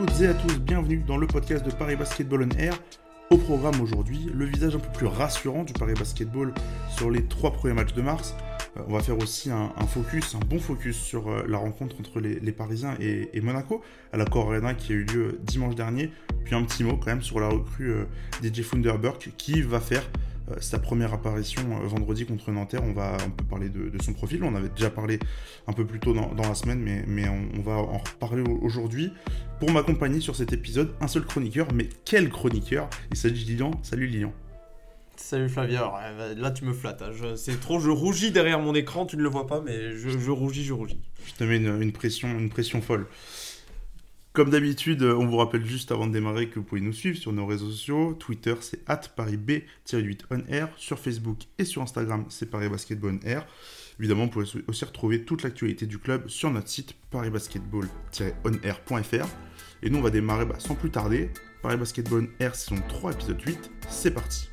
Toutes et à tous, bienvenue dans le podcast de Paris Basketball on Air. Au programme aujourd'hui, le visage un peu plus rassurant du Paris Basketball sur les trois premiers matchs de mars. Euh, on va faire aussi un, focus, un bon focus sur euh, la rencontre entre les, Parisiens et, Monaco à la Core Arena qui a eu lieu dimanche dernier. Puis un petit mot quand même sur la recrue euh, DJ qui va faire sa première apparition euh, vendredi contre Nanterre. On va un peu parler de, son profil. On avait déjà parlé un peu plus tôt dans, la semaine, mais, on, va en reparler aujourd'hui. Pour m'accompagner sur cet épisode, un seul chroniqueur, mais quel chroniqueur? Il s'agit de Lilian. Salut Lilian. Salut Flavien, là tu me flattes, hein. c'est trop, je rougis derrière mon écran, tu ne le vois pas, mais je, rougis, je rougis. Je te mets une, pression, une pression folle. Comme d'habitude, on vous rappelle juste avant de démarrer que vous pouvez nous suivre sur nos réseaux sociaux. Twitter, c'est parisb-8onair. Sur Facebook et sur Instagram, c'est Paris Basketball Air. Évidemment, vous pouvez aussi retrouver toute l'actualité du club sur notre site parisbasketball-onair.fr. Et nous, on va démarrer bah, sans plus tarder. Paris Basketball Air saison 3, épisode 8. C'est parti.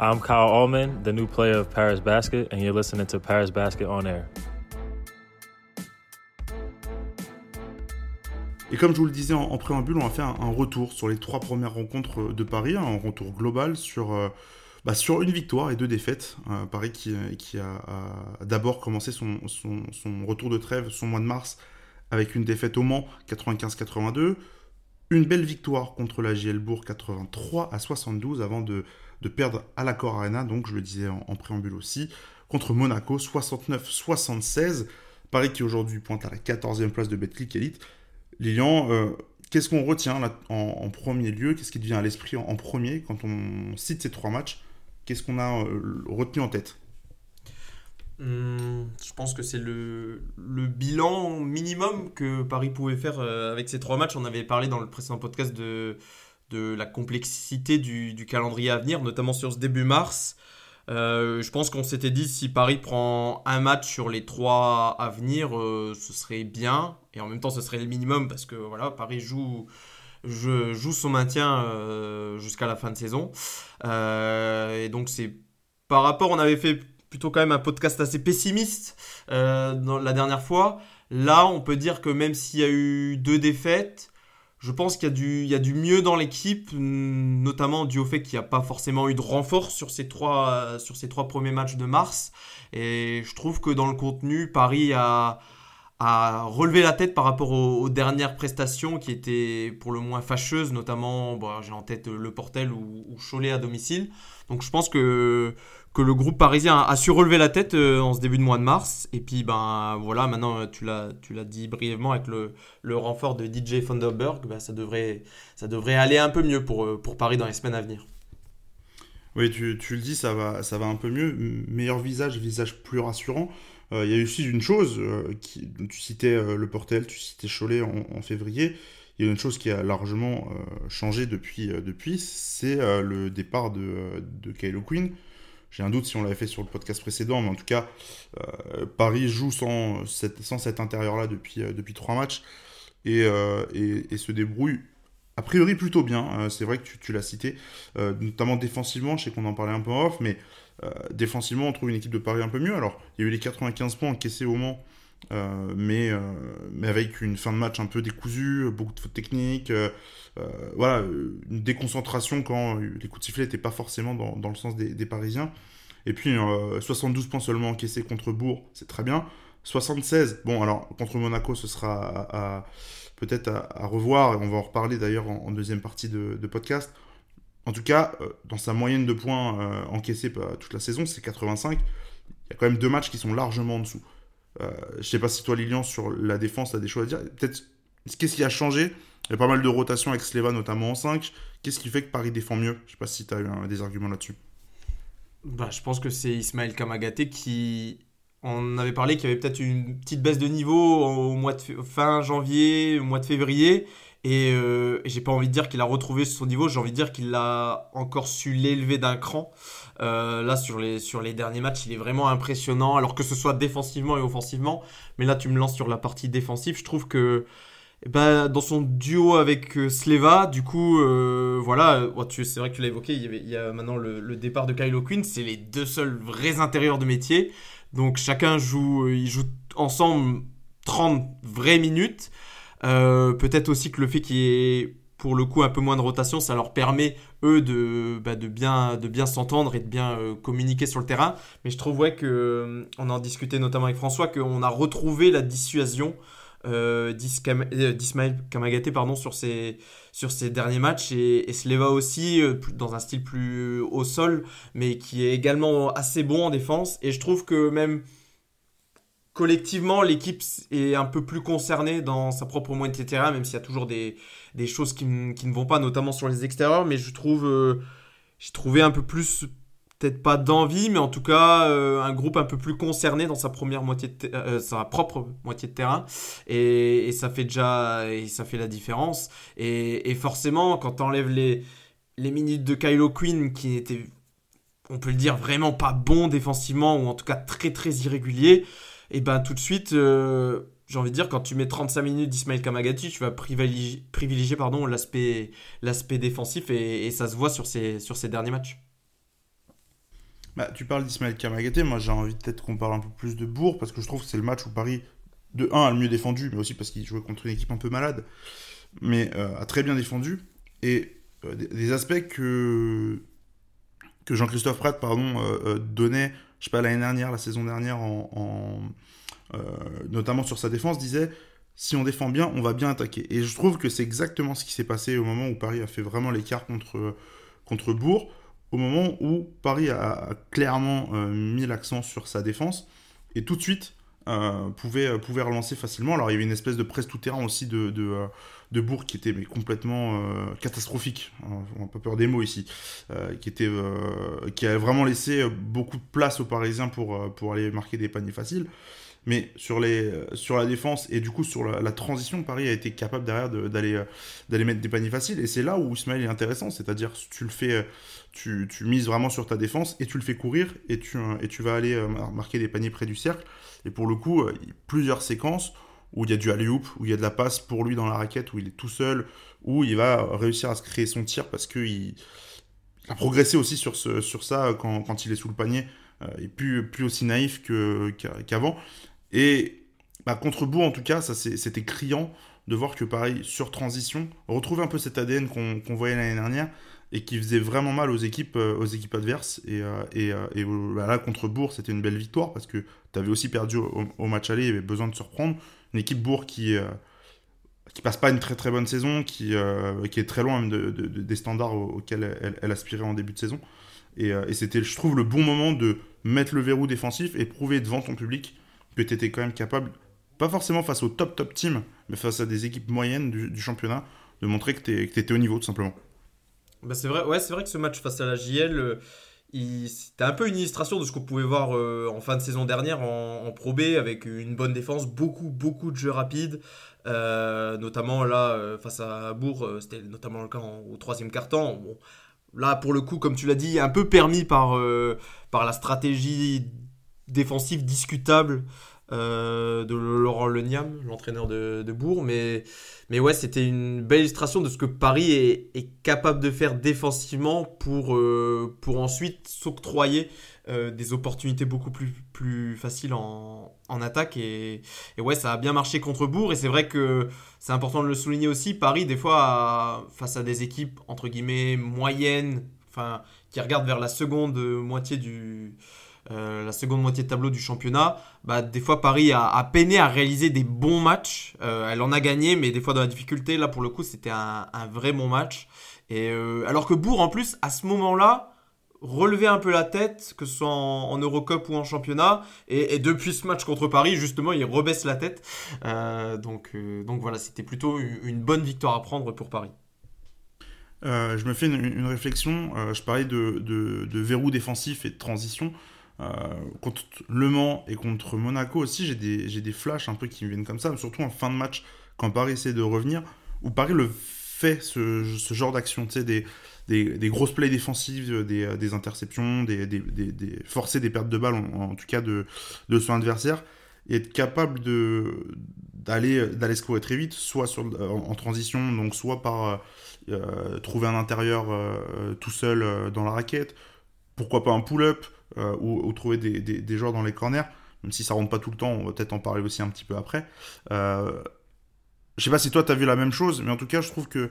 I'm Kyle Allman, the new player of Paris Basket, and you're listening to Paris Basket on Air. Et comme je vous le disais en, préambule, on va faire un, retour sur les trois premières rencontres de Paris, un retour global sur, euh, bah, sur une victoire et deux défaites. Euh, Paris qui, a, d'abord commencé son, retour de trêve, son mois de mars, avec une défaite au Mans 95-82, une belle victoire contre la JL Bourg 83 à 72 avant de, perdre à l'accord Arena, donc je le disais en, en préambule aussi, contre Monaco 69-76. Paris qui aujourd'hui pointe à la 14e place de Betclic Elite. Lilian, euh, qu'est-ce qu'on retient en, premier lieu? Qu'est-ce qui devient à l'esprit en, premier quand on cite ces trois matchs? Qu'est-ce qu'on a euh, retenu en tête? Hum, je pense que c'est le, bilan minimum que Paris pouvait faire euh, avec ces trois matchs. On avait parlé dans le précédent podcast de, la complexité du, calendrier à venir, notamment sur ce début mars. Euh, je pense qu'on s'était dit si Paris prend un match sur les trois à venir, euh, ce serait bien. Et en même temps, ce serait le minimum parce que voilà, Paris joue, joue son maintien euh, jusqu'à la fin de saison. et donc, c'est par rapport, on avait fait plutôt quand même un podcast assez pessimiste la dernière fois. Là, on peut dire que même s'il y a eu deux défaites, je pense qu'il y, a du, il y a du mieux dans l'équipe, notamment dû au fait qu'il n'y a pas forcément eu de renfort sur ces, trois, sur ces trois premiers matchs de mars. Et je trouve que dans le contenu, Paris a, a relevé la tête par rapport aux, dernières prestations qui étaient pour le moins fâcheuses, notamment, j'ai en tête Le Portel ou Cholet à domicile. Donc je pense que que le groupe parisien a, su relever la tête euh, en ce début de mois de mars. Et puis, ben voilà, maintenant, euh, tu l'as, dit brièvement avec le, le renfort de DJ Thunderberg, ben, ça, devrait, ça devrait aller un peu mieux pour, euh, pour Paris dans les semaines à venir. Oui, tu, tu, le dis, ça va, ça va un peu mieux. Meilleur visage, visage plus rassurant. Il y a aussi une chose, qui, tu citais le Portel, tu citais Cholet en, février. Il y a une chose qui a largement changé depuis, depuis c'est le départ de, de Kylo Quinn. J'ai un doute si on l'avait fait sur le podcast précédent, mais en tout cas, euh, Paris joue sans, sans cet intérieur-là depuis, euh, depuis trois matchs euh, et, et, se débrouille a priori plutôt bien. c'est vrai que tu, tu l'as cité, notamment défensivement. Je sais qu'on en parlait un peu off, mais défensivement, on trouve une équipe de Paris un peu mieux. Alors, il y a eu les 95 points encaissés au Mans. Mais, mais avec une fin de match un peu décousue, beaucoup de fautes techniques, voilà, une déconcentration quand les coups de sifflet n'étaient pas forcément dans, dans le sens des, Parisiens. Et puis 72 euh, points seulement encaissés contre Bourg, c'est très bien. 76, bon alors contre Monaco ce sera peut-être à, revoir, et on va en reparler d'ailleurs en, deuxième partie de, podcast. En tout cas, euh, dans sa moyenne de points euh, encaissés toute la saison, c'est 85. Il y a quand même deux matchs qui sont largement en dessous. Je ne sais pas si toi Lilian sur la défense, tu as des choses à dire. Peut-être, qu'est-ce qui a changé? Il y a pas mal de rotations avec Sleva notamment en 5. Qu'est-ce qui fait que Paris défend mieux? Je sais pas si tu as eu des arguments là-dessus. Bah, je pense que c'est Ismaël Kamagaté qui. On avait parlé qu'il y avait peut-être une petite baisse de niveau au mois de fin janvier, au mois de février. Et, euh, j'ai pas envie de dire qu'il a retrouvé son niveau, j'ai envie de dire qu'il a encore su l'élever d'un cran. Euh, là, sur les, sur les derniers matchs, il est vraiment impressionnant, alors que ce soit défensivement et offensivement. Mais là, tu me lances sur la partie défensive. Je trouve que bah, dans son duo avec euh, Sleva, du coup, euh, voilà, c'est vrai que tu l'as évoqué, il y, avait, il y, a maintenant le, départ de Kylo Quinn, c'est les deux seuls vrais intérieurs de métier. Donc chacun joue, ils jouent ensemble 30 vraies minutes. Peut-être aussi que le fait qu'il y ait pour le coup un peu moins de rotation, ça leur permet eux de, bah, bien, de bien s'entendre et de bien communiquer sur le terrain. Mais je trouve ouais, que, on en discutait notamment avec François, qu'on a retrouvé la dissuasion euh, d'Ismaël Kamagaté pardon, sur, ses, sur ses derniers matchs. Et, et Sleva aussi euh, dans un style plus au sol mais qui est également assez bon en défense. Et je trouve que même collectivement l'équipe est un peu plus concernée dans sa propre moitié de terrain même s'il y a toujours des, des choses qui, qui, ne vont pas notamment sur les extérieurs. Mais je trouve euh, j'ai trouvé un peu plus peut-être pas d'envie, mais en tout cas euh, un groupe un peu plus concerné dans sa première moitié de euh, sa propre moitié de terrain, et, ça fait déjà et ça fait la différence. Et, forcément, quand tu enlèves les les minutes de Kylo Quinn qui étaient, on peut le dire, vraiment pas bon défensivement ou en tout cas très très irrégulier, et ben tout de suite. Euh, j'ai envie de dire, quand tu mets 35 minutes d'Ismail Kamagati, tu vas privilégier, privilégier l'aspect, défensif et, ça se voit sur ces derniers matchs. Bah, tu parles d'Ismaël Kamagaté, moi j'ai envie peut-être qu'on parle un peu plus de Bourg, parce que je trouve que c'est le match où Paris, de 1, a le mieux défendu, mais aussi parce qu'il jouait contre une équipe un peu malade, mais euh, a très bien défendu. Et euh, des, aspects que, que Jean-Christophe Pratt pardon, euh, donnait, je sais pas, l'année dernière, la saison dernière, en, notamment sur sa défense, disait si on défend bien, on va bien attaquer. Et je trouve que c'est exactement ce qui s'est passé au moment où Paris a fait vraiment l'écart contre, contre Bourg au moment où Paris a, clairement euh, mis l'accent sur sa défense et tout de suite euh, pouvait, euh, pouvait relancer facilement. Alors il y avait une espèce de presse tout-terrain aussi de, de, Bourg qui était mais complètement catastrophique, on n'a pas peur des mots ici, qui, était, qui a vraiment laissé beaucoup de place aux Parisiens pour, pour aller marquer des paniers faciles. Mais sur, les, sur la défense et du coup sur la, transition, Paris a été capable derrière d'aller d'aller mettre des paniers faciles. Et c'est là où Ismaël est intéressant, c'est-à-dire tu le fais tu, mises vraiment sur ta défense et tu le fais courir et tu, et tu vas aller euh, marquer des paniers près du cercle. Et pour le coup, euh, il plusieurs séquences où il y a du alley-oop, où il y a de la passe pour lui dans la raquette, où il est tout seul, où il va réussir à se créer son tir parce qu'il a progressé aussi sur, ce, sur ça quand, quand il est sous le panier, euh, et plus, plus aussi naïf qu'avant. Et bah, contre Bourg, en tout cas, ça c'était criant de voir que pareil, sur transition, retrouver un peu cet ADN qu'on voyait l'année dernière, et qui faisait vraiment mal aux équipes, euh, aux équipes adverses. Et, euh, euh, bah là, contre Bourg, c'était une belle victoire parce que tu avais aussi perdu au, match aller, il y avait besoin de se reprendre. Une équipe Bourg qui, qui passe pas une très très bonne saison, qui, qui est très loin de, des standards auxquels elle, aspirait en début de saison. Et, et c'était, je trouve, le bon moment de mettre le verrou défensif et prouver devant ton public que tu étais quand même capable, pas forcément face au top top team, mais face à des équipes moyennes du, championnat, de montrer que tu étais au niveau tout simplement. Bah c'est vrai, ouais, vrai que ce match face à la JL, euh, c'était un peu une illustration de ce qu'on pouvait voir euh, en fin de saison dernière en, Pro B avec une bonne défense, beaucoup, beaucoup de jeux rapides. Euh, notamment là, face à Bourg, c'était notamment le cas au troisième quart-temps. Bon, là, pour le coup, comme tu l'as dit, un peu permis par, par la stratégie défensive discutable euh, de Laurent Leniam, l'entraîneur de, Bourg. Mais, mais ouais, c'était une belle illustration de ce que Paris est, est capable de faire défensivement pour, euh, pour ensuite s'octroyer euh, des opportunités beaucoup plus, plus faciles en, en attaque. Et, et, ouais, ça a bien marché contre Bourg. Et c'est vrai que c'est important de le souligner aussi. Paris, des fois, face à des équipes entre guillemets moyennes, enfin, qui regardent vers la seconde moitié du euh, la seconde moitié de tableau du championnat, bah, des fois Paris a, peiné à réaliser des bons matchs. Euh, elle en a gagné, mais des fois dans la difficulté. Là, pour le coup, c'était un, vrai bon match. Et euh, alors que Bourg, en plus, à ce moment-là, relevait un peu la tête, que ce soit en, Eurocup ou en championnat. Et, depuis ce match contre Paris, justement, il rebaisse la tête. donc, donc voilà, c'était plutôt une, bonne victoire à prendre pour Paris. je me fais une, réflexion. je parlais de, de, verrou défensif et de transition. Euh, contre Le Mans et contre Monaco aussi, j'ai des, des flashs un peu qui me viennent comme ça, surtout en fin de match, quand Paris essaie de revenir, où Paris le fait, ce, ce genre d'action, tu sais, des, des, grosses plays défensives, des, des interceptions, des, des, forcer des pertes de balles, en, tout cas de, de son adversaire, et être capable de d'aller d'aller scorer très vite, soit sur, en, transition, donc soit par euh, trouver un intérieur euh, tout seul dans la raquette, pourquoi pas un pull-up, euh, ou, trouver des, des, joueurs dans les corners. même si ça rentre pas tout le temps, on va peut-être en parler aussi un petit peu après. Euh, je sais pas si toi tu as vu la même chose, mais en tout cas, je trouve que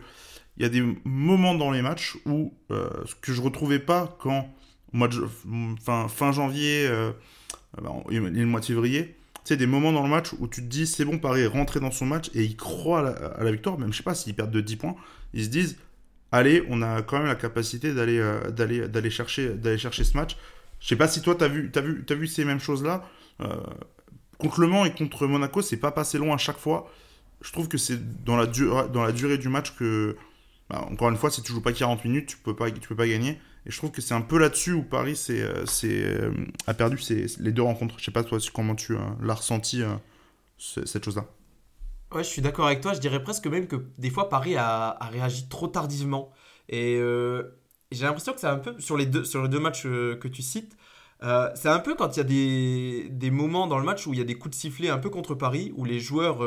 il y a des moments dans les matchs où euh, ce que je retrouvais pas quand mois de, fin, fin janvier euh, et le mois de février, tu sais, des moments dans le match où tu te dis c'est bon, Paris est rentré dans son match et ils croient à la, victoire, même je sais pas s'ils perdent de 10 points, ils se disent allez, on a quand même la capacité d'aller euh, chercher chercher ce match. Je sais pas si toi t'as vu t'as vu as vu ces mêmes choses là. Euh, contre Le Mans et contre Monaco, c'est pas passé loin à chaque fois. Je trouve que c'est dans la dans la durée du match que bah, encore une fois, si tu joues pas 40 minutes, tu peux pas tu peux pas gagner. Et je trouve que c'est un peu là-dessus où Paris c'est, euh, euh, a perdu les deux rencontres. Je sais pas toi comment tu l'as ressenti, cette chose-là. Ouais, je suis d'accord avec toi. Je dirais presque même que des fois Paris a, réagi trop tardivement. Et j'ai l'impression que c'est un peu sur les deux, sur les deux matchs que tu cites. c'est un peu quand il y a des, des, moments dans le match où il y a des coups de sifflet un peu contre Paris, où les joueurs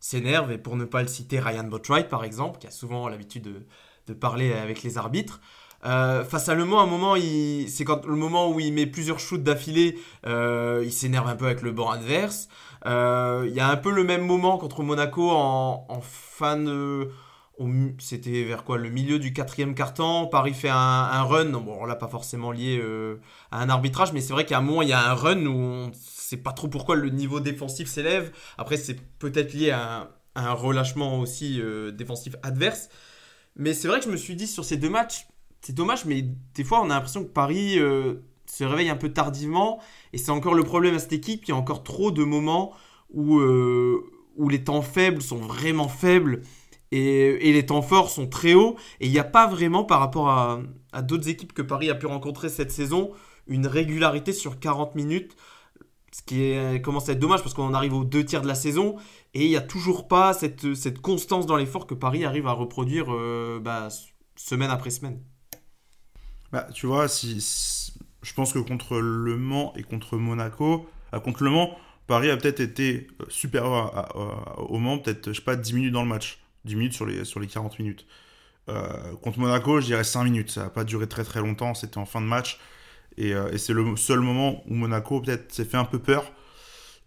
s'énervent. Et pour ne pas le citer, Ryan Botwright par exemple, qui a souvent l'habitude de, de parler avec les arbitres. Euh, face à Le Mans, un moment, c'est quand le moment où il met plusieurs shoots d'affilée, euh, il s'énerve un peu avec le banc adverse. Euh, il y a un peu le même moment contre Monaco en, fin de. C'était vers quoi Le milieu du quatrième quart-temps. Paris fait un, run. Bon, là, pas forcément lié à un arbitrage, mais c'est vrai qu'à un moment, il y a un run où on sait pas trop pourquoi le niveau défensif s'élève. Après, c'est peut-être lié à un relâchement aussi défensif adverse. Mais c'est vrai que je me suis dit sur ces deux matchs, c'est dommage, mais des fois, on a l'impression que Paris euh, se réveille un peu tardivement. Et c'est encore le problème à cette équipe. Il y a encore trop de moments où, euh, où les temps faibles sont vraiment faibles et, les temps forts sont très hauts. Et il n'y a pas vraiment, par rapport à, d'autres équipes que Paris a pu rencontrer cette saison, une régularité sur 40 minutes. Ce qui commence à être dommage parce qu'on arrive aux deux tiers de la saison et il n'y a toujours pas cette, constance dans l'effort que Paris arrive à reproduire euh, bah, semaine après semaine. Bah, tu vois, je pense que contre Le Mans et contre Monaco, euh, contre Le Mans, Paris a peut-être été euh, supérieur au Mans, peut-être, je sais pas, 10 minutes dans le match. 10 minutes sur les, sur les 40 minutes. Euh, contre Monaco, je dirais 5 minutes. Ça n'a pas duré très très longtemps, c'était en fin de match. Et, et c'est le seul moment où Monaco peut-être s'est fait un peu peur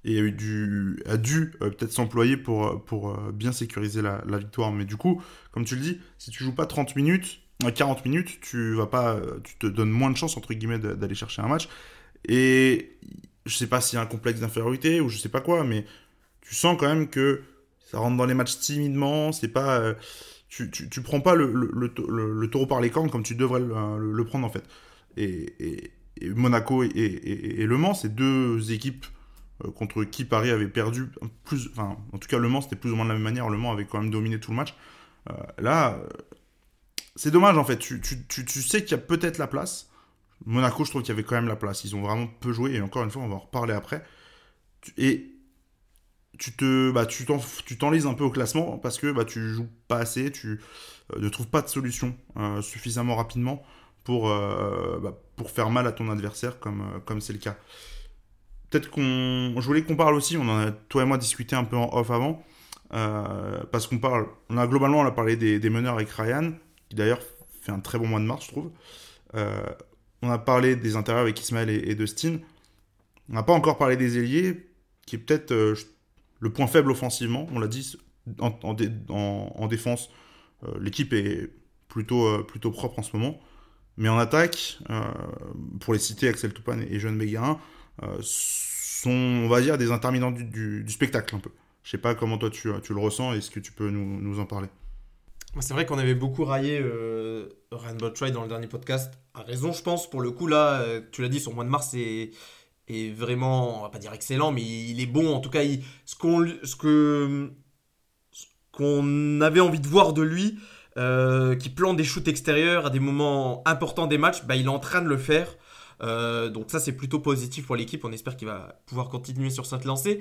et a, dû peut-être s'employer pour, pour bien sécuriser la, la, victoire. Mais du coup, comme tu le dis, si tu joues pas 30 minutes, 40 minutes, tu vas pas, tu te donnes moins de chance entre guillemets d'aller chercher un match. Et je sais pas s'il y a un complexe d'infériorité ou je sais pas quoi, mais tu sens quand même que ça rentre dans les matchs timidement. C'est pas, euh, tu, tu, prends pas le, le, le, taureau par les cornes comme tu devrais le, prendre en fait. Et, et, Monaco et, et, Le Mans, c'est deux équipes euh, contre qui Paris avait perdu plus, enfin en tout cas Le Mans c'était plus ou moins de la même manière. Le Mans avait quand même dominé tout le match. Euh, là, c'est dommage en fait. Tu, sais qu'il y a peut-être la place. Monaco, je trouve qu'il y avait quand même la place. Ils ont vraiment peu joué. Et encore une fois, on va en reparler après. Et tu te, bah, tu t'enlises un peu au classement parce que bah, tu joues pas assez, tu euh, ne trouves pas de solution euh, suffisamment rapidement pour, euh, bah, pour faire mal à ton adversaire comme comme c'est le cas. Peut-être qu'on, je voulais qu'on parle aussi. On en a toi et moi discuté un peu en off avant parce qu'on parle, on a globalement on a parlé des, meneurs avec Ryan qui d'ailleurs fait un très bon mois de mars, je trouve. On a parlé des intérieurs avec Ismaël et, Dustin. On n'a pas encore parlé des ailiers, qui est peut-être le point faible offensivement. On l'a dit, en, défense, euh, l'équipe est plutôt, plutôt propre en ce moment. Mais en attaque, pour les citer, Axel Toupane et Jeanne Béguin, sont, on va dire, des interminants du, spectacle un peu. Je sais pas comment toi tu, tu le ressens, est-ce que tu peux nous, nous en parler? C'est vrai qu'on avait beaucoup raillé euh, Rainbow Try dans le dernier podcast. A raison, je pense. Pour le coup, là, euh, tu l'as dit, son mois de mars est, est, vraiment, on va pas dire excellent, mais il est bon. En tout cas, ce qu'on ce que, qu'on avait envie de voir de lui, euh, qui plante des shoots extérieurs à des moments importants des matchs, bah, il est en train de le faire. Euh, donc ça, c'est plutôt positif pour l'équipe. On espère qu'il va pouvoir continuer sur cette lancée.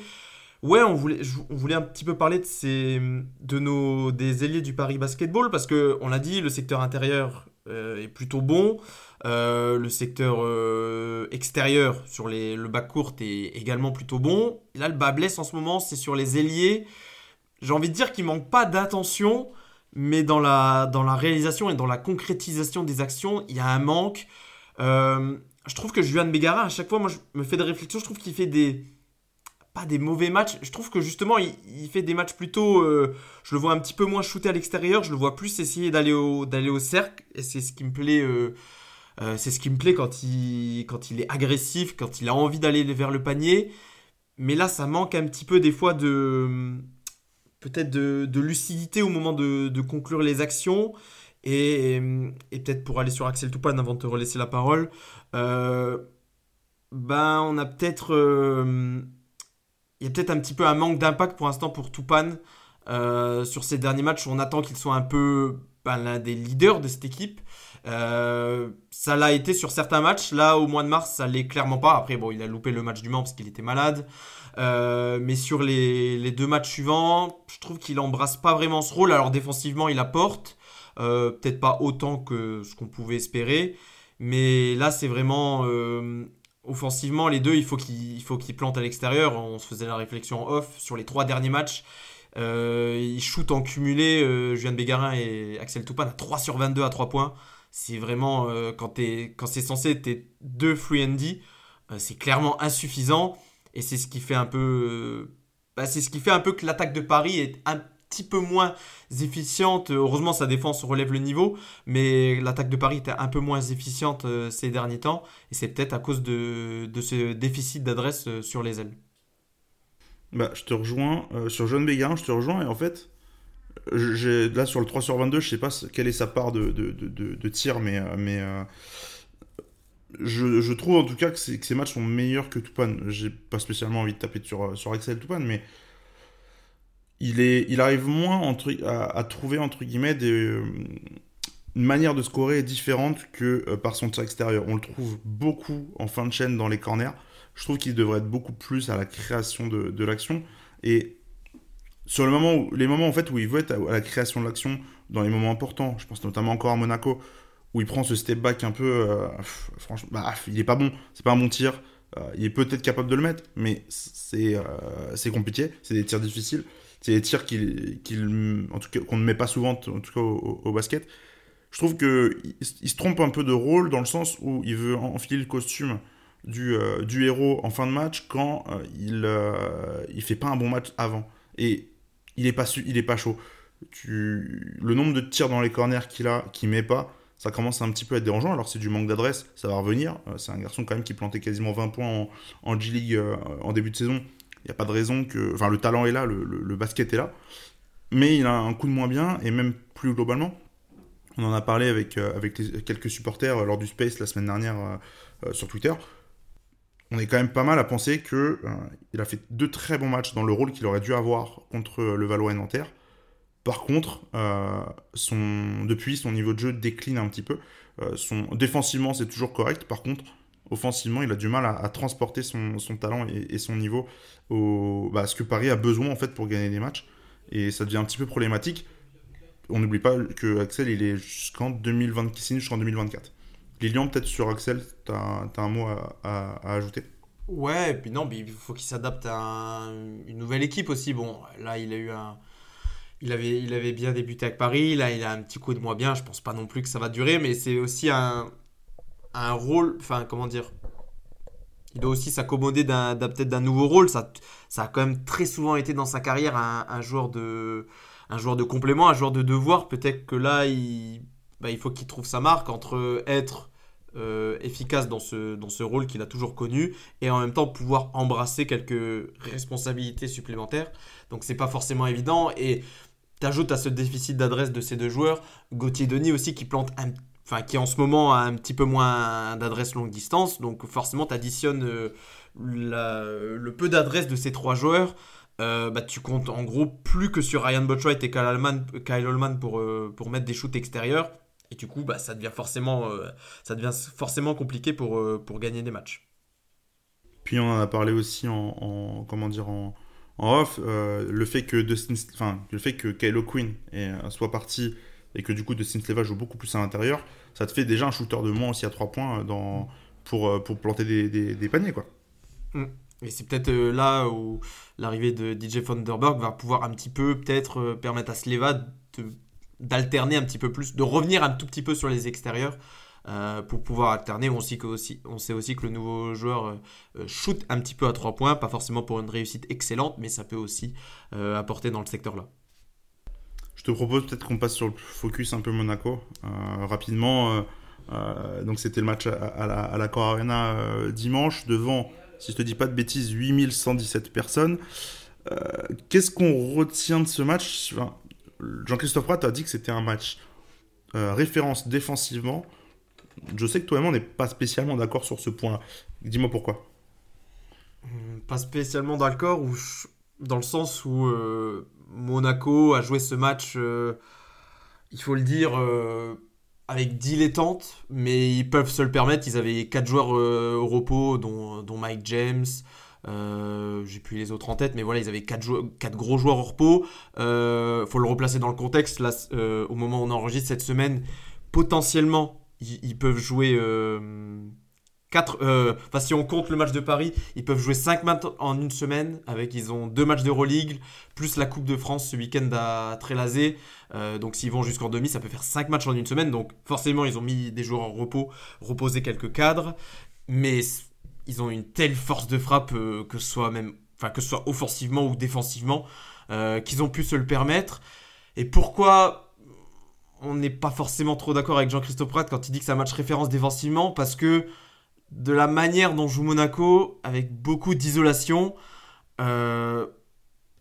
Ouais, on voulait, on voulait un petit peu parler de, nos, des ailiers du Paris Basketball parce que on l'a dit, le secteur intérieur euh, est plutôt bon. Euh, le secteur euh, extérieur sur les, le bas court est également plutôt bon. Là, le bas blesse en ce moment, c'est sur les ailiers. J'ai envie de dire qu'il manque pas d'attention, mais dans la, dans la réalisation et dans la concrétisation des actions, il y a un manque. je trouve que Juan Begara, à chaque fois, moi, je me fais des réflexions. Je trouve qu'il fait des. Pas des mauvais matchs. Je trouve que justement, il, fait des matchs plutôt. Euh, je le vois un petit peu moins shooter à l'extérieur. Je le vois plus essayer d'aller au, au cercle. Et c'est ce qui me plaît. Euh, euh, c'est ce qui me plaît quand il, quand il est agressif, quand il a envie d'aller vers le panier. Mais là, ça manque un petit peu des fois de. Peut-être de, lucidité au moment de, conclure les actions. Et, peut-être pour aller sur Axel Toupane avant de te relaisser la parole, euh, ben on a peut-être euh, il y a peut-être un petit peu un manque d'impact pour l'instant pour Toupane sur ces derniers matchs. On attend qu'il soit un peu ben, l'un des leaders de cette équipe. Ça l'a été sur certains matchs. Là, au mois de mars, ça l'est clairement pas. Après, bon, il a loupé le match du Mans parce qu'il était malade. mais sur les, deux matchs suivants, je trouve qu'il embrasse pas vraiment ce rôle. Alors défensivement, il apporte. Peut-être pas autant que ce qu'on pouvait espérer. Mais là, c'est vraiment euh, offensivement, les deux, il faut qu'ils qu plantent à l'extérieur. On se faisait la réflexion off sur les trois derniers matchs. Euh, ils shootent en cumulé, euh, Julien Bégarin et Axel Toupin à 3 sur 22 à 3 points. C'est vraiment, euh, quand, quand c'est censé être deux free D, c'est clairement insuffisant. Et c'est ce qui fait un peu. Bah, c'est ce qui fait un peu que l'attaque de Paris est un petit peu moins efficiente. Heureusement, sa défense relève le niveau, mais l'attaque de Paris était un peu moins efficiente euh, ces derniers temps, et c'est peut-être à cause de, ce déficit d'adresse euh, sur les ailes. Bah, je te rejoins euh, sur John Bégarin, je te rejoins, et en fait, là sur le 3 sur 22, je sais pas quelle est sa part de, de, tir, mais, mais je, trouve en tout cas que, ces matchs sont meilleurs que Toupane. J'ai pas spécialement envie de taper sur, sur Axel Toupane, mais il, est, il arrive moins à, trouver, entre guillemets, euh, une manière de scorer différente que euh, par son tir extérieur. On le trouve beaucoup en fin de chaîne dans les corners. Je trouve qu'il devrait être beaucoup plus à la création de, de l'action. Et sur le moment les moments en fait où il veut être à, la création de l'action, dans les moments importants, je pense notamment encore à Monaco, où il prend ce step back un peu, euh, franchement, bah, il est pas bon, c'est pas un bon tir. il est peut-être capable de le mettre, mais c'est c'est compliqué, c'est des tirs difficiles. C'est des tirs qu'il, en tout cas, qu'on ne met pas souvent, en tout cas au, basket. Je trouve qu'il il se trompe un peu de rôle dans le sens où il veut enfiler le costume du, euh, du héros en fin de match quand euh, il, euh, il fait pas un bon match avant. Il est pas, il est pas chaud. Le nombre de tirs dans les corners qu'il a, qu'il met pas, ça commence un petit peu à être dérangeant. Alors c'est du manque d'adresse, ça va revenir. c'est un garçon quand même qui plantait quasiment 20 points en, en G-League en début de saison. Il n'y a pas de raison que. Enfin, le talent est là, le, basket est là. Mais il a un coup de moins bien, et même plus globalement. On en a parlé avec, euh, avec quelques supporters lors du Space la semaine dernière euh, euh, sur Twitter. On est quand même pas mal à penser que il a fait deux très bons matchs dans le rôle qu'il aurait dû avoir contre le Valois et Nanterre. Par contre, son, depuis, son niveau de jeu décline un petit peu. son, défensivement, c'est toujours correct. Par contre, offensivement, il a du mal à, transporter son, talent et, son niveau au, bah, à ce que Paris a besoin en fait pour gagner des matchs. Et ça devient un petit peu problématique. On n'oublie pas que Axel, il est jusqu'en 2024, jusqu'en 2024. Lilian, peut-être sur Axel, tu as, un mot à, ajouter? Ouais, puis non, il faut qu'il s'adapte à une nouvelle équipe aussi. Bon, là, il a eu un. Il avait, il avait bien débuté avec Paris, là il a un petit coup de moins bien, je pense pas non plus que ça va durer, mais c'est aussi un, un rôle, enfin comment dire, il doit aussi s'accommoder d'un, peut-être d'un nouveau rôle. Ça, ça a quand même très souvent été dans sa carrière un, joueur de, un joueur de complément, un joueur de devoir. Peut-être que là, il, bah, il faut qu'il trouve sa marque entre être euh, efficace dans ce, dans ce rôle qu'il a toujours connu et en même temps pouvoir embrasser quelques responsabilités supplémentaires. Donc c'est pas forcément évident et t'ajoutes à ce déficit d'adresse de ces deux joueurs Gauthier Denis aussi qui plante un enfin qui en ce moment a un petit peu moins d'adresse longue distance. Donc forcément, tu additionnes euh, le peu d'adresse de ces trois joueurs. Euh, bah, tu comptes en gros plus que sur Ryan Botchwright et Kyle Allman, pour, euh, pour mettre des shoots extérieurs. Et du coup, bah, ça, devient forcément, ça devient forcément compliqué pour, pour gagner des matchs. Puis on en a parlé aussi en, comment dire en, off, le fait que Dustin, enfin le fait que Kylo Quinn soit parti et que du coup Dustin Sleva joue beaucoup plus à l'intérieur, ça te fait déjà un shooter de moins aussi à 3 points euh, dans, pour, euh, pour planter des, des, paniers. quoi. Mm. Et c'est peut-être euh, là où l'arrivée de DJ Vanderberg va pouvoir un petit peu peut-être permettre à Sleva d'alterner un petit peu plus, de revenir un tout petit peu sur les extérieurs. euh, pour pouvoir alterner. On sait, aussi, que le nouveau joueur shoot un petit peu à 3 points, pas forcément pour une réussite excellente, mais ça peut aussi apporter dans le secteur-là. Je te propose peut-être qu'on passe sur le focus un peu Monaco rapidement. donc c'était le match à, la, à Core Arena dimanche devant, si je te dis pas de bêtises, 8117 personnes. Qu'est-ce qu'on retient de ce match? Jean-Christophe Pratt a dit que c'était un match euh, référence défensivement. Je sais que toi et moi, on n'est pas spécialement d'accord sur ce point. Dis-moi pourquoi. Hmm, pas spécialement d'accord, ou dans le sens où euh, Monaco a joué ce match, euh, il faut le dire, avec dilettante, mais ils peuvent se le permettre. Ils avaient 4 joueurs au repos, dont Mike James, euh, j'ai plus les autres en tête, mais voilà, ils avaient 4, quatre gros joueurs au repos. Euh, faut le replacer dans le contexte. Là, euh, au moment où on enregistre cette semaine, potentiellement, ils, peuvent jouer 4. Enfin, si on compte le match de Paris, ils peuvent jouer 5 matchs en une semaine. Avec, ils ont deux matchs d'Euroleague, plus la Coupe de France ce week-end à Trélazé. donc, s'ils vont jusqu'en demi, ça peut faire 5 matchs en une semaine. Donc, forcément, ils ont mis des joueurs en repos, reposé quelques cadres. Mais ils ont une telle force de frappe euh, que ce soit que offensivement ou défensivement, euh, qu'ils ont pu se le permettre. Et pourquoi on n'est pas forcément trop d'accord avec Jean-Christophe Pratt quand il dit que c'est un match référence défensivement? Parce que de la manière dont joue Monaco, avec beaucoup d'isolation, euh,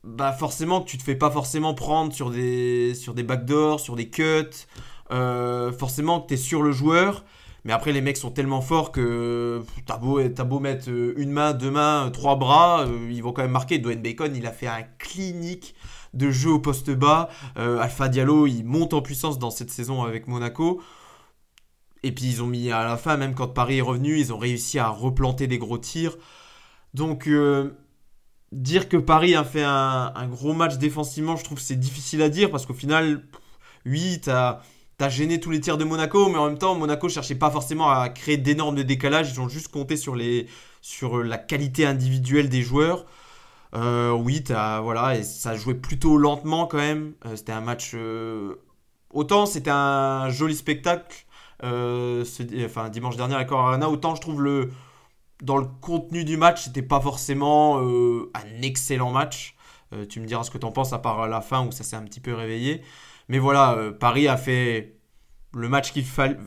bah forcément tu te fais pas forcément prendre sur des, sur des backdoors, sur des cuts. forcément que tu sur le joueur. Mais après, les mecs sont tellement forts que t'as beau, mettre euh, une main, deux mains, trois bras, euh, ils vont quand même marquer. Dwayne Bacon, il a fait un clinique de jeu au poste bas. Euh, Alpha Diallo, il monte en puissance dans cette saison avec Monaco. Et puis ils ont mis à la fin, même quand Paris est revenu, ils ont réussi à replanter des gros tirs. Donc dire que Paris a fait un, un, gros match défensivement, je trouve c'est difficile à dire parce qu'au final, oui, t'as T'as gêné tous les tirs de Monaco, mais en même temps, Monaco cherchait pas forcément à créer d'énormes décalages. Ils ont juste compté sur, sur la qualité individuelle des joueurs. Euh, oui, voilà, et ça jouait plutôt lentement quand même. Euh, c'était un match. Euh, autant c'était un joli spectacle, enfin dimanche dernier à Cor Arena, autant je trouve le dans le contenu du match, c'était pas forcément un excellent match. tu me diras ce que tu en penses à part la fin où ça s'est un petit peu réveillé. Mais voilà, euh, Paris a fait le match qu'il fallait,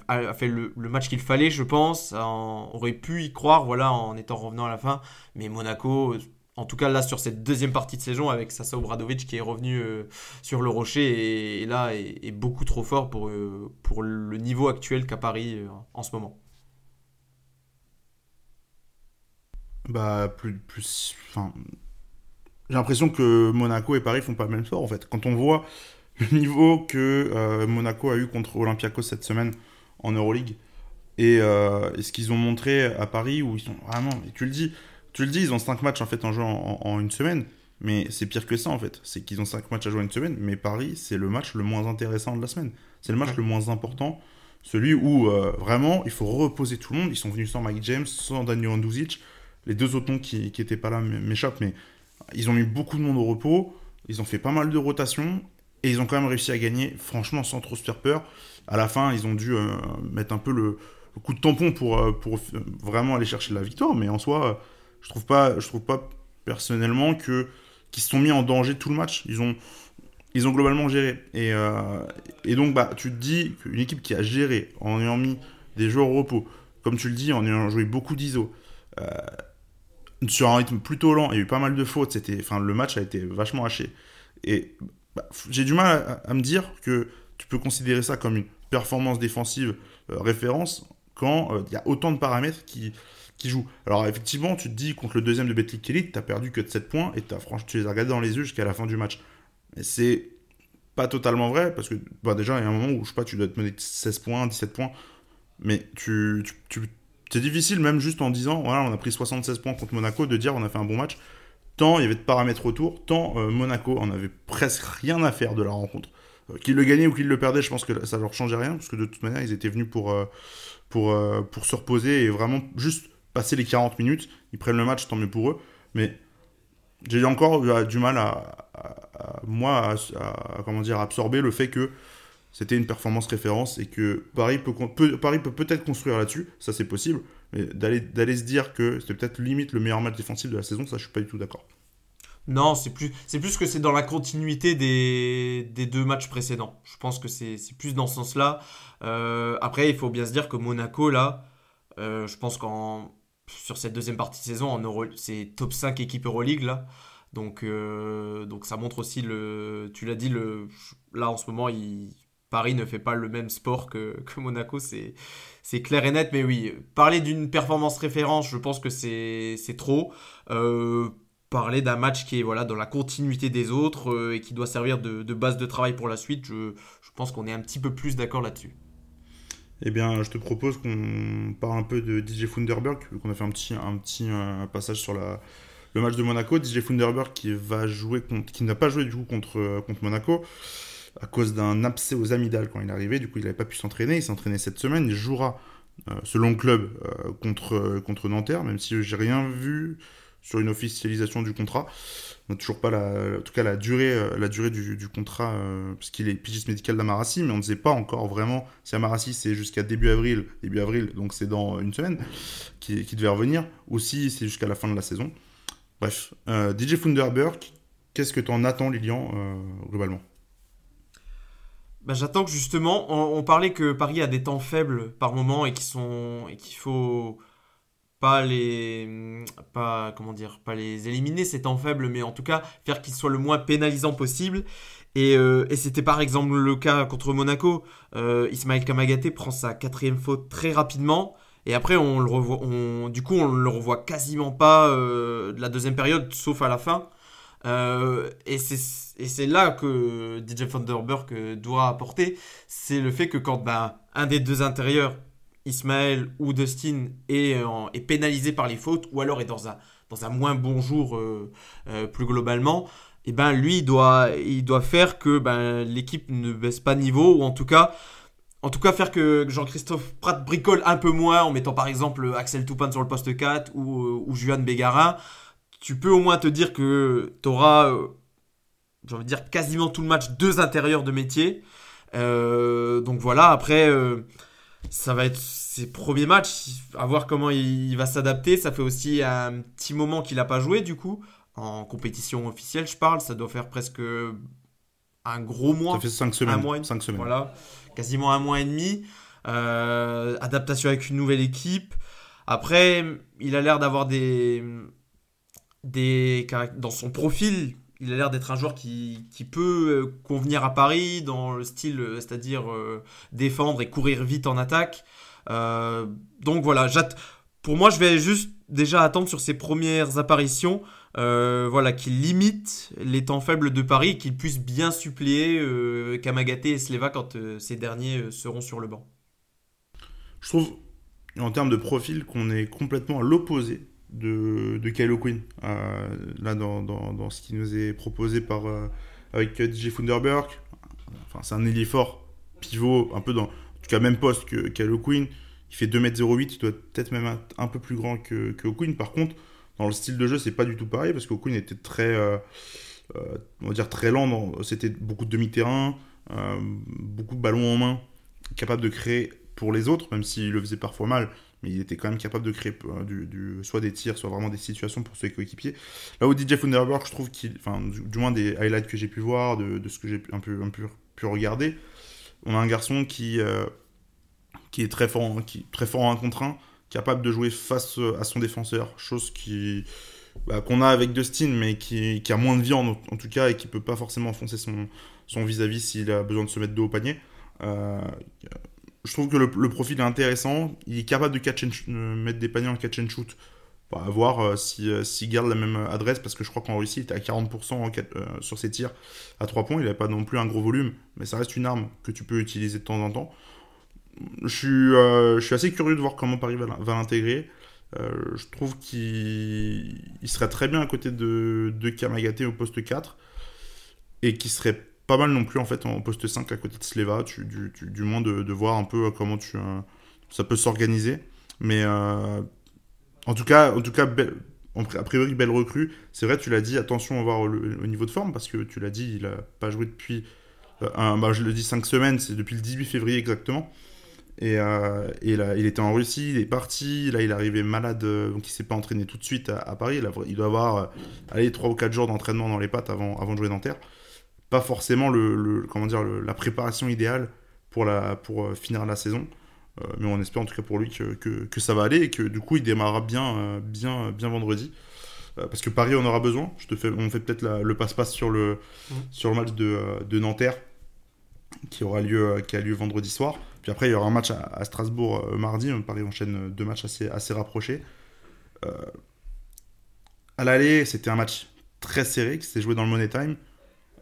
je pense. On aurait pu y croire, voilà, en étant revenant à la fin. Mais Monaco, en tout cas là sur cette deuxième partie de saison avec Sasa Obradovic qui est revenu euh, sur le rocher et, là est, beaucoup trop fort pour, euh, pour le niveau actuel qu'a Paris en ce moment. Bah plus plus enfin j'ai l'impression que Monaco et Paris font pas le même sort en fait. Quand on voit le niveau que euh, Monaco a eu contre Olympiakos cette semaine en Euroleague. Euh, et, ce qu'ils ont montré à Paris où ils sont vraiment et tu le dis tu le dis ils ont 5 matchs en fait en jouant en, une semaine. Mais c'est pire que ça en fait. C'est qu'ils ont 5 matchs à jouer en une semaine mais Paris c'est le match le moins intéressant de la semaine. C'est le match le moins important. Celui où euh, vraiment il faut reposer tout le monde. Ils sont venus sans Mike James sans Daniel Anduzic les deux autres noms qui n'étaient pas là m'échappent mais ils ont mis beaucoup de monde au repos. Ils ont fait pas mal de rotations et ils ont quand même réussi à gagner, franchement, sans trop se faire peur. À la fin, ils ont dû euh, mettre un peu le, coup de tampon pour, euh, pour vraiment aller chercher la victoire. Mais en soi, je trouve trouve pas personnellement que qu'ils se sont mis en danger tout le match. Ils ont, ils ont globalement géré. Et, euh, et donc, bah, tu te dis qu'une équipe qui a géré en ayant mis des joueurs au repos, comme tu le dis, en ayant joué beaucoup d'ISO, sur un rythme plutôt lent, il y a eu pas mal de fautes. Le match a été vachement haché. Et bah, j'ai du mal à, me dire que tu peux considérer ça comme une performance défensive euh, référence quand euh, il y a autant de paramètres qui, qui jouent. Alors effectivement, tu te dis contre le deuxième de Betclic Kelly, tu perdu que de 7 points et as, franchement, tu les as regardés dans les yeux jusqu'à la fin du match. Mais c'est pas totalement vrai parce que bah, déjà, il y a un moment où je sais pas, tu dois te mener 16 points, 17 points. Mais tu, c'est difficile même juste en disant voilà, on a pris 76 points contre Monaco de dire on a fait un bon match tant il y avait de paramètres autour, tant euh, Monaco en avait presque rien à faire de la rencontre. Euh, qu'ils le gagnaient ou qu'ils le perdaient, je pense que ça leur changeait rien, parce que de toute manière, ils étaient venus pour, euh, pour, pour se reposer et vraiment juste passer les 40 minutes. Ils prennent le match, tant mieux pour eux. Mais j'ai encore du mal à, moi comment dire absorber le fait que c'était une performance référence et que Paris peut, peut Paris peut peut-être construire là-dessus, ça c'est possible, mais d'aller se dire que c'était peut-être limite le meilleur match défensif de la saison, ça je suis pas du tout d'accord. Non, c'est plus, c'est plus que c'est dans la continuité des, des, deux matchs précédents. Je pense que c'est, plus dans ce sens-là. Euh, après, il faut bien se dire que Monaco, là, euh, je pense qu'en sur cette deuxième partie de saison, en Euro, c'est top 5 équipe Euroleague, là. Donc, euh, donc ça montre aussi le. Tu l'as dit, le, là en ce moment, il, Paris ne fait pas le même sport que, que Monaco, c'est, clair et net. Mais oui, parler d'une performance référence, je pense que c'est, trop. Euh, parler d'un match qui est voilà, dans la continuité des autres euh, et qui doit servir de, base de travail pour la suite, je, pense qu'on est un petit peu plus d'accord là-dessus. Eh bien, je te propose qu'on parle un peu de DJ Funderberg, qu'on a fait un petit, un petit euh, passage sur la, le match de Monaco. DJ Funderberg qui, va jouer contre, qui n'a pas joué du coup contre, contre Monaco à cause d'un abcès aux amygdales quand il est arrivé. Du coup, il n'avait pas pu s'entraîner. Il s'est entraîné cette semaine. Il jouera selon le club contre, contre Nanterre, même si j'ai rien vu sur une officialisation du contrat. On n'a toujours pas la, en tout cas la durée, euh, la durée du, contrat, euh, parce qu'il est pigiste médical d'Amarassi, mais on ne sait pas encore vraiment si Amarassi c'est jusqu'à début avril, début avril, donc c'est dans une semaine, qui, devait revenir, ou si c'est jusqu'à la fin de la saison. Bref, euh, DJ Funderberg, qu'est-ce que tu en attends, Lilian, globalement? Bah, J'attends que justement, on, parlait que Paris a des temps faibles par moment et qu'il faut pas les pas comment dire pas les éliminer c'est temps faible mais en tout cas faire qu'ils soient le moins pénalisant possible. Et, euh, et c'était par exemple le cas contre Monaco. Euh, Ismaël Kamagaté prend sa quatrième faute très rapidement et après on le revoit on, du coup on le revoit quasiment pas euh, de la deuxième période sauf à la fin euh, et c'est là que DJ Thunderberg doit apporter c'est le fait que quand bah, un des deux intérieurs Ismaël ou Dustin est, est, pénalisé par les fautes ou alors est dans un, dans un moins bon jour euh, euh, plus globalement, et ben lui doit, il doit faire que ben, l'équipe ne baisse pas de niveau ou en tout cas en tout cas faire que Jean-Christophe Pratt bricole un peu moins en mettant par exemple Axel Toupin sur le poste 4 ou, euh, ou Juan Bégarin, tu peux au moins te dire que tu auras j'ai envie de dire quasiment tout le match deux intérieurs de métier. donc voilà, après ça va être ses premiers matchs, à voir comment il, va s'adapter. Ça fait aussi un petit moment qu'il n'a pas joué, du coup, en compétition officielle, je parle. Ça doit faire presque un gros mois. Ça fait 5 semaines. Un mois, semaines. Voilà, quasiment un mois et demi. Euh, adaptation avec une nouvelle équipe. Après, il a l'air d'avoir des, Dans son profil, il a l'air d'être un joueur qui, peut euh, convenir à Paris dans le style, euh, c'est-à-dire euh, défendre et courir vite en attaque. donc voilà, pour moi, je vais juste déjà attendre sur ses premières apparitions, voilà, qu'il limite les temps faibles de Paris et qu'il puisse bien suppléer Kamagaté et Sleva quand ces derniers seront sur le banc. Je trouve, en termes de profil, qu'on est complètement à l'opposé de, de Kylo Quinn, euh, là dans, dans, ce qui nous est proposé par, euh, avec DJ Funderberg. Enfin, c'est un ailier fort, pivot, un peu dans, en tout cas même poste que Kylo Quinn. Il fait 2m08, il doit peut-être même un, peu plus grand que, que O'Quinn. Par contre, dans le style de jeu, c'est pas du tout pareil parce qu'O'Quinn était très, euh, on va dire très lent. C'était beaucoup de demi-terrain, beaucoup de ballons en main, capable de créer pour les autres, même s'il le faisait parfois mal mais il était quand même capable de créer euh, du, soit des tirs, soit vraiment des situations pour ses coéquipiers. Là où DJ Funderberg, je trouve qu'il, du, moins des highlights que j'ai pu voir, de, ce que j'ai un peu, un peu pu regarder, on a un garçon qui, euh, qui est très fort, qui, très fort en un contre un, capable de jouer face à son défenseur, chose qui bah, qu'on a avec Dustin, mais qui, qui, a moins de viande en, tout cas et qui peut pas forcément enfoncer son, son vis-à-vis s'il a besoin de se mettre dos au panier. Euh, je trouve que le, profil est intéressant. Il est capable de mettre des paniers en catch and shoot. Bah, à voir euh, s'il euh, si, garde la même adresse, parce que je crois qu'en Russie, il était à 40% euh, sur ses tirs à 3 points. Il n'a pas non plus un gros volume, mais ça reste une arme que tu peux utiliser de temps en temps. Je suis, assez curieux de voir comment Paris va, l'intégrer. je trouve qu'il serait très bien à côté de, de Kamagaté au poste 4 et qui serait pas mal non plus en fait en poste 5 à côté de Sleva, tu, du, du, moins de, voir un peu comment tu, euh, ça peut s'organiser. Mais euh, en tout cas, en tout cas a priori, belle recrue. C'est vrai, tu l'as dit, attention à voir au niveau de forme, parce que tu l'as dit, il a pas joué depuis bah, je le dis 5 semaines, c'est depuis le 18 février exactement. Et, et là, il était en Russie, il est parti, là il est arrivé malade, donc il s'est pas entraîné tout de suite à, Paris. Il, doit avoir allez, 3 ou 4 jours d'entraînement dans les pattes avant, avant de jouer Nanterre. Pas forcément le, comment dire, la préparation idéale pour, la, pour finir la saison. mais on espère en tout cas pour lui que, que, que, ça va aller et que du coup il démarrera bien, bien, bien vendredi. Euh, parce que Paris en aura besoin. Je te fais, on fait peut-être le passe-passe sur le, mmh. sur le match de, euh, de, Nanterre qui aura lieu, euh, qui a lieu vendredi soir. Puis après, il y aura un match à, Strasbourg mardi. Paris enchaîne deux matchs assez, assez rapprochés. à l'aller, c'était un match très serré qui s'est joué dans le Money Time.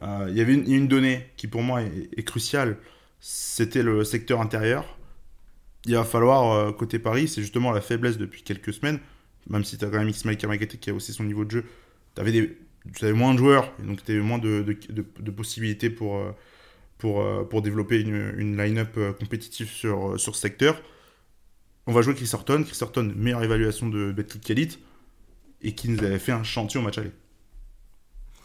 Il y avait une, donnée qui pour moi est, cruciale, c'était le secteur intérieur. Il va falloir, côté Paris, c'est justement la faiblesse depuis quelques semaines, même si tu as quand même Ismail Kamakete qui a aussi son niveau de jeu, tu avais moins de joueurs, et donc tu avais moins de, possibilités pour, euh, pour, euh, développer une, line-up euh, compétitive sur, sur ce secteur. On va jouer Chris Horton. Chris Horton, meilleure évaluation de Betclic Elite, et qui nous avait fait un chantier au match aller.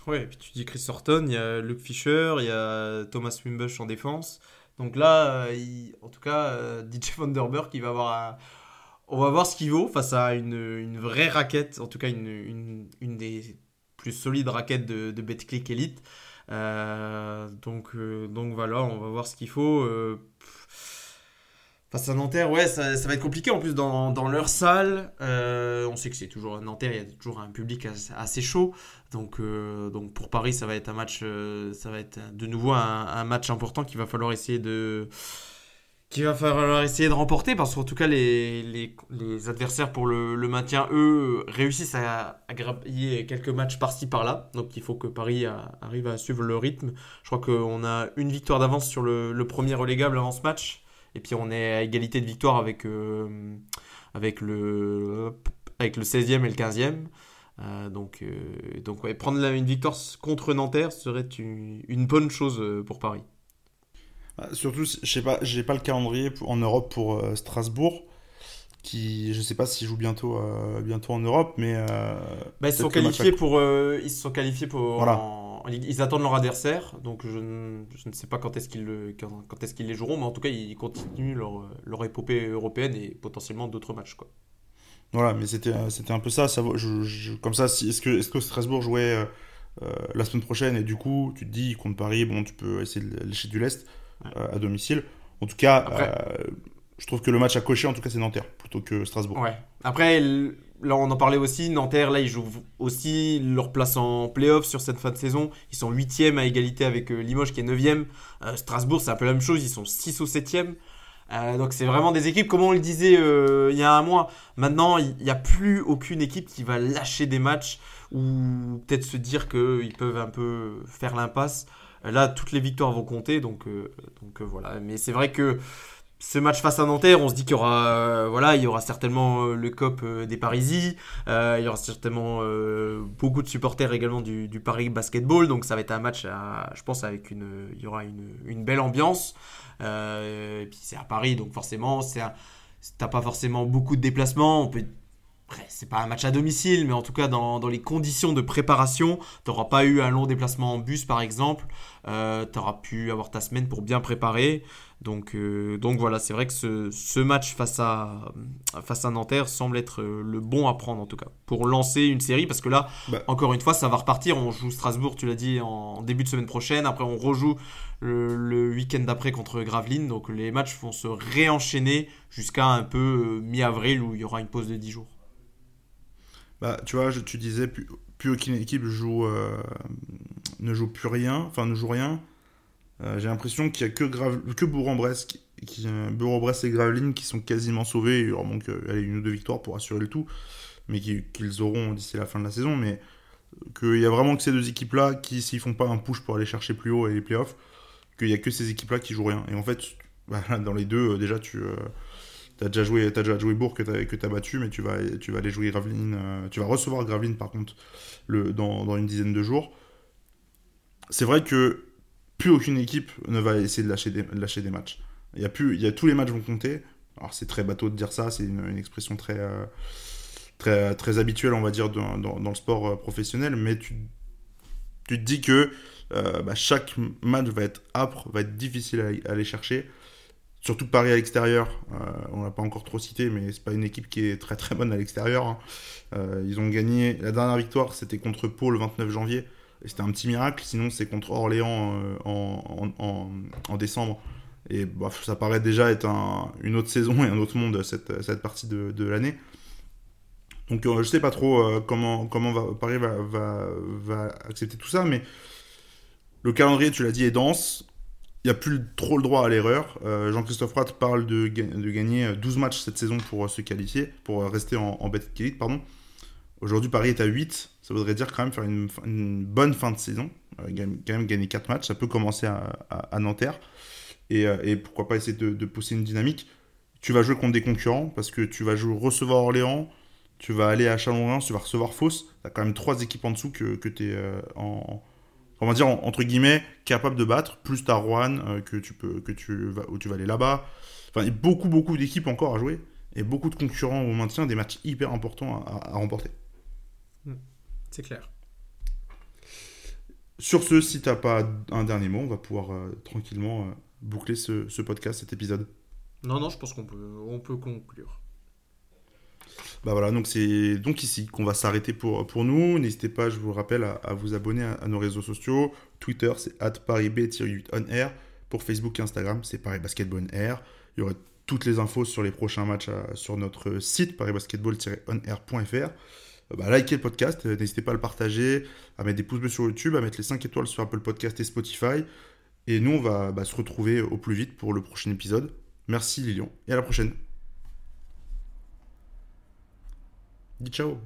Ouais, et puis tu dis Chris Horton, il y a Luke Fisher, il y a Thomas Wimbush en défense. Donc là, en tout cas, DJ Vanderberg qui va avoir on va voir ce qu'il vaut face à une, vraie raquette, en tout cas une, des plus solides raquettes de, de BetClick Elite. Euh, donc, euh, donc voilà, on va voir ce qu'il faut. Euh, face à Nanterre, ouais, ça, va être compliqué en plus dans, leur salle. on sait que c'est toujours à Nanterre, il y a toujours un public assez, chaud. Donc, donc pour Paris, ça va être un match, ça va être de nouveau un match important qu'il va falloir essayer de qu'il va falloir essayer de remporter parce qu'en tout cas les, les, adversaires pour le, maintien eux réussissent à, à grappiller quelques matchs par-ci par-là donc il faut que Paris arrive à suivre le rythme je crois qu'on a une victoire d'avance sur le, premier relégable avant ce match et puis on est à égalité de victoire avec, euh, avec, le, avec le 16e et le 15e euh, donc, euh, donc prendre une victoire contre Nanterre serait une, une bonne chose pour Paris. Bah, surtout, je sais pas, pas le calendrier en Europe pour Strasbourg, qui je sais pas s'ils jouent bientôt, euh, bientôt en Europe, mais. Euh, bah, ils, sont qualifiés pour, ils se sont qualifiés pour. Voilà. Ils attendent leur adversaire, donc je ne, je ne sais pas quand est-ce qu'ils le, quand, quand est-ce qu'ils les joueront, mais en tout cas ils continuent leur, leur épopée européenne et potentiellement d'autres matchs quoi. Voilà, mais c'était c'était un peu ça. ça je, comme ça, si, est-ce que est-ce que Strasbourg jouait la semaine prochaine et du coup tu te dis contre Paris, bon tu peux essayer de lécher du lest. Euh, à domicile. En tout cas, euh, je trouve que le match à cocher, en tout cas, c'est Nanterre plutôt que Strasbourg. Après, là, on en parlait aussi. Nanterre, là, ils jouent aussi leur place en playoff sur cette fin de saison. Ils sont 8 à égalité avec euh, Limoges qui est 9 Strasbourg, c'est un peu la même chose. Ils sont 6 ou 7 donc c'est vraiment des équipes, comme on le disait il y a un mois. Maintenant, il n'y a plus aucune équipe qui va lâcher des matchs ou peut-être se dire qu'ils peuvent un peu faire l'impasse. Là, toutes les victoires vont compter, donc, euh, euh, voilà. Mais c'est vrai que ce match face à Nanterre, on se dit qu'il y aura, euh, voilà, il y aura certainement le COP des Parisis, il y aura certainement beaucoup de supporters également du, Paris Basketball, donc ça va être un match, je pense, avec une, il y aura une belle ambiance. et puis c'est à Paris, donc forcément, c'est t'as pas forcément beaucoup de déplacements. On peut c'est pas un match à domicile, mais en tout cas, dans, dans les conditions de préparation, tu n'auras pas eu un long déplacement en bus, par exemple. Euh, tu auras pu avoir ta semaine pour bien préparer. Donc, euh, donc voilà, c'est vrai que ce, ce, match face à, face à Nanterre semble être le bon à prendre, en tout cas, pour lancer une série. Parce que là, bah. encore une fois, ça va repartir. On joue Strasbourg, tu l'as dit, en début de semaine prochaine. Après, on rejoue le, le week-end d'après contre Gravelines. Donc les matchs vont se réenchaîner jusqu'à un peu euh, mi-avril où il y aura une pause de 10 jours. Bah, tu vois, tu disais, plus, aucune équipe joue, euh, ne joue plus rien, enfin ne joue rien. Euh, j'ai l'impression qu'il n'y a que, que Bourg-en-Bresse qui, bresse et Gravelines qui sont quasiment sauvés. Il leur manque allez, une ou deux victoires pour assurer le tout, mais qu'ils auront d'ici la fin de la saison. Mais qu'il y a vraiment que ces deux équipes-là qui, s'ils font pas un push pour aller chercher plus haut et les playoffs, qu'il y a que ces équipes-là qui jouent rien. Et en fait, bah, dans les deux, déjà, tu as déjà joué, as déjà joué Bourg que tu as, battu, mais tu vas, tu vas aller jouer Gravelines. Euh, tu vas recevoir Gravelines par contre le, dans, une dizaine de jours. C'est vrai que plus aucune équipe ne va essayer de lâcher des, matchs. Il y a plus, il y a, tous les matchs vont compter. Alors c'est très bateau de dire ça, c'est une, expression très, euh, très, très habituelle, on va dire, dans, le sport euh, professionnel, mais tu, tu te dis que bah, chaque match va être âpre, va être difficile à, aller chercher. Surtout Paris à l'extérieur, euh, on l'a pas encore trop cité, mais c'est pas une équipe qui est très très bonne à l'extérieur. Hein. Euh, ils ont gagné, la dernière victoire c'était contre Pau le 29 janvier, c'était un petit miracle, sinon c'est contre Orléans en, décembre. Et ça paraît déjà être une autre saison et un autre monde cette, cette partie de, l'année. Donc je sais pas trop comment, comment Paris va accepter tout ça, mais le calendrier, tu l'as dit, est dense. Il n'y a plus trop le droit à l'erreur. Euh, Jean-Christophe Pratt parle de, gagner 12 matchs cette saison pour euh, se qualifier, pour euh, rester en, en bête pardon. Aujourd'hui, Paris est à 8. Ça voudrait dire quand même faire une, bonne fin de saison. quand même gagner 4 matchs. Ça peut commencer à, Nanterre. Et, pourquoi pas essayer de, pousser une dynamique. Tu vas jouer contre des concurrents parce que tu vas recevoir Orléans. Tu vas aller à chalon tu vas recevoir Fausse. Tu as quand même 3 équipes en dessous que, que tu es en on va dire entre guillemets capable de battre plus ta Rouen euh, que tu peux que tu vas où tu vas aller là-bas. Enfin il y a beaucoup beaucoup d'équipes encore à jouer et beaucoup de concurrents au maintien des matchs hyper importants à, remporter. Hmm. c'est clair. Sur ce si t'as pas un dernier mot on va pouvoir euh, tranquillement euh, boucler ce, ce, podcast cet épisode. Non non je pense qu'on peut on peut conclure bah voilà, donc c'est donc ici qu'on va s'arrêter pour, pour nous. N'hésitez pas, je vous rappelle, à, vous abonner à, nos réseaux sociaux. Twitter, c'est parib-8onair. Pour Facebook et Instagram, c'est Paris Basketball Air. Il y aura toutes les infos sur les prochains matchs euh, sur notre site parisbasketball-onair.fr. Euh, bah, likez le podcast, euh, n'hésitez pas à le partager, à mettre des pouces bleus sur YouTube, à mettre les 5 étoiles sur Apple Podcast et Spotify. Et nous, on va bah, se retrouver au plus vite pour le prochain épisode. Merci Lilian, et à la prochaine. Tchau!